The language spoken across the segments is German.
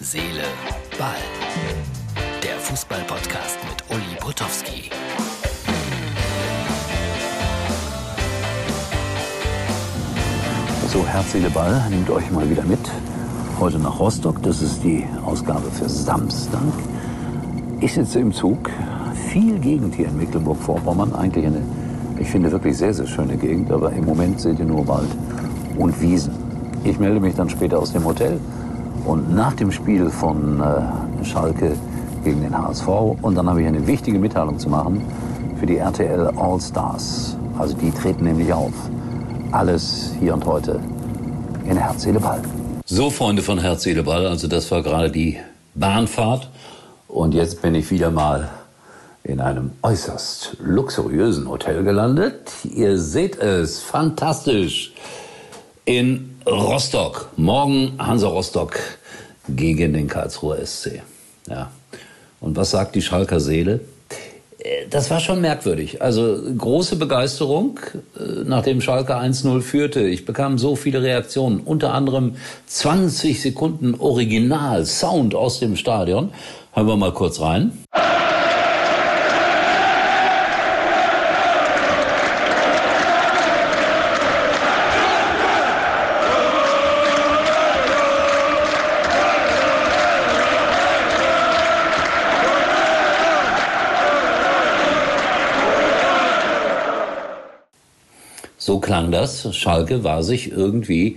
Seele, Ball. Der Fußball-Podcast mit Uli Potowski. So, Herz, Seele, Ball nimmt euch mal wieder mit. Heute nach Rostock. Das ist die Ausgabe für Samstag. Ich sitze im Zug. Viel Gegend hier in Mecklenburg-Vorpommern. Eigentlich eine, ich finde, wirklich sehr, sehr schöne Gegend. Aber im Moment seht ihr nur Wald und Wiesen. Ich melde mich dann später aus dem Hotel und nach dem Spiel von äh, Schalke gegen den HSV. Und dann habe ich eine wichtige Mitteilung zu machen für die RTL All Stars. Also die treten nämlich auf. Alles hier und heute in Herz, Seele, Ball. So, Freunde von Herz, Seele, Ball, also das war gerade die Bahnfahrt. Und jetzt bin ich wieder mal in einem äußerst luxuriösen Hotel gelandet. Ihr seht es, fantastisch. In Rostock. Morgen Hansa Rostock gegen den Karlsruher SC. Ja. Und was sagt die Schalker Seele? Äh, das war schon merkwürdig. Also große Begeisterung, äh, nachdem Schalke 1-0 führte. Ich bekam so viele Reaktionen, unter anderem 20 Sekunden Original Sound aus dem Stadion. Hören wir mal kurz rein. So klang das. Schalke war sich irgendwie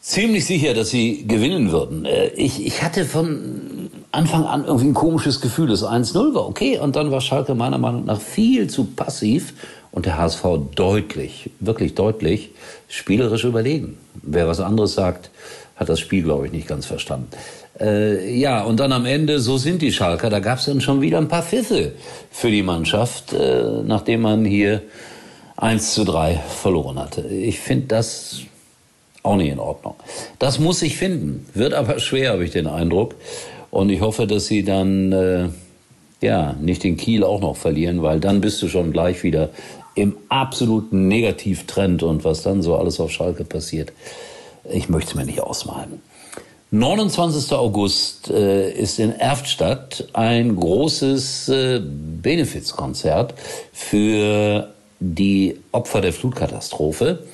ziemlich sicher, dass sie gewinnen würden. Äh, ich, ich hatte von Anfang an irgendwie ein komisches Gefühl. Das 1-0 war okay und dann war Schalke meiner Meinung nach viel zu passiv und der HSV deutlich, wirklich deutlich spielerisch überlegen. Wer was anderes sagt, hat das Spiel, glaube ich, nicht ganz verstanden. Äh, ja, und dann am Ende, so sind die Schalker, da gab es dann schon wieder ein paar Pfiffe für die Mannschaft, äh, nachdem man hier 1 zu 3 verloren hatte. Ich finde das auch nicht in Ordnung. Das muss sich finden. Wird aber schwer, habe ich den Eindruck. Und ich hoffe, dass sie dann äh, ja nicht den Kiel auch noch verlieren, weil dann bist du schon gleich wieder im absoluten Negativtrend und was dann so alles auf Schalke passiert. Ich möchte es mir nicht ausmalen. 29. August äh, ist in Erftstadt ein großes äh, Benefizkonzert für die Opfer der Flutkatastrophe.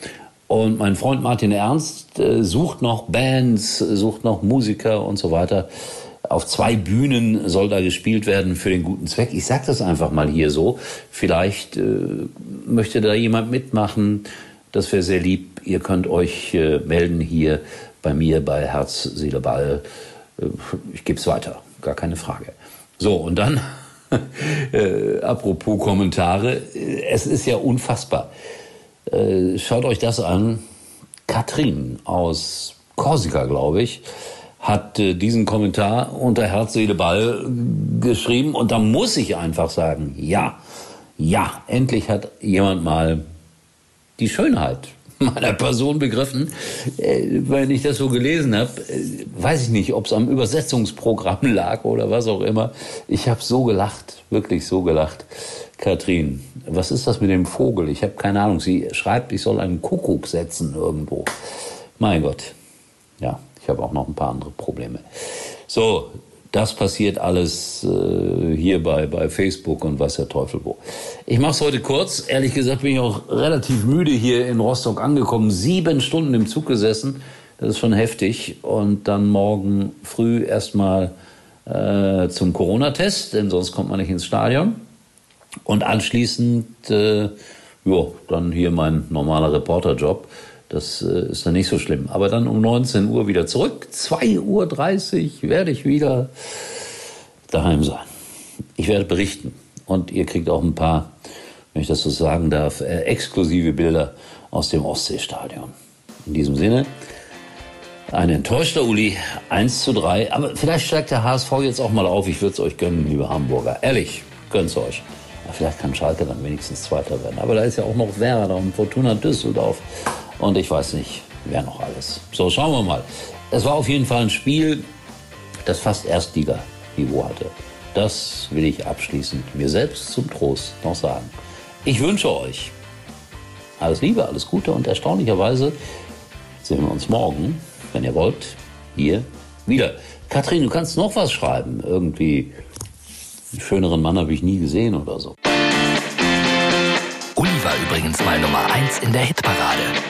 Und mein Freund Martin Ernst äh, sucht noch Bands, sucht noch Musiker und so weiter. Auf zwei Bühnen soll da gespielt werden für den guten Zweck. Ich sage das einfach mal hier so. Vielleicht äh, möchte da jemand mitmachen. Das wäre sehr lieb. Ihr könnt euch äh, melden hier bei mir bei Herz, Seele, Ball. Äh, ich gebe es weiter, gar keine Frage. So, und dann äh, apropos Kommentare, es ist ja unfassbar. Äh, schaut euch das an. Katrin aus Korsika, glaube ich, hat äh, diesen Kommentar unter Herz, Seele, Ball geschrieben. Und da muss ich einfach sagen, ja, ja, endlich hat jemand mal die Schönheit meiner Person begriffen. Äh, wenn ich das so gelesen habe, äh, weiß ich nicht, ob es am Übersetzungsprogramm lag oder was auch immer. Ich habe so gelacht, wirklich so gelacht. Katrin, was ist das mit dem Vogel? Ich habe keine Ahnung. Sie schreibt, ich soll einen Kuckuck setzen irgendwo. Mein Gott. Ja, ich habe auch noch ein paar andere Probleme. So, das passiert alles äh, hier bei, bei Facebook und was der Teufel wo. Ich mache es heute kurz. Ehrlich gesagt bin ich auch relativ müde hier in Rostock angekommen. Sieben Stunden im Zug gesessen. Das ist schon heftig. Und dann morgen früh erstmal äh, zum Corona-Test, denn sonst kommt man nicht ins Stadion. Und anschließend, äh, jo, dann hier mein normaler Reporterjob. Das äh, ist dann nicht so schlimm. Aber dann um 19 Uhr wieder zurück. 2.30 Uhr werde ich wieder daheim sein. Ich werde berichten. Und ihr kriegt auch ein paar, wenn ich das so sagen darf, äh, exklusive Bilder aus dem Ostseestadion. In diesem Sinne, ein enttäuschter Uli, 1 zu 3. Aber vielleicht steigt der HSV jetzt auch mal auf. Ich würde es euch gönnen, liebe Hamburger. Ehrlich, gönnt es euch. Vielleicht kann Schalke dann wenigstens Zweiter werden. Aber da ist ja auch noch Werder und Fortuna Düsseldorf. Und ich weiß nicht, wer noch alles. So, schauen wir mal. Es war auf jeden Fall ein Spiel, das fast Erstliga-Niveau hatte. Das will ich abschließend mir selbst zum Trost noch sagen. Ich wünsche euch alles Liebe, alles Gute und erstaunlicherweise sehen wir uns morgen, wenn ihr wollt, hier Wieder. Katrin, du kannst noch was schreiben. Irgendwie. Einen schöneren Mann habe ich nie gesehen oder so. Uli war übrigens mal Nummer 1 in der Hitparade.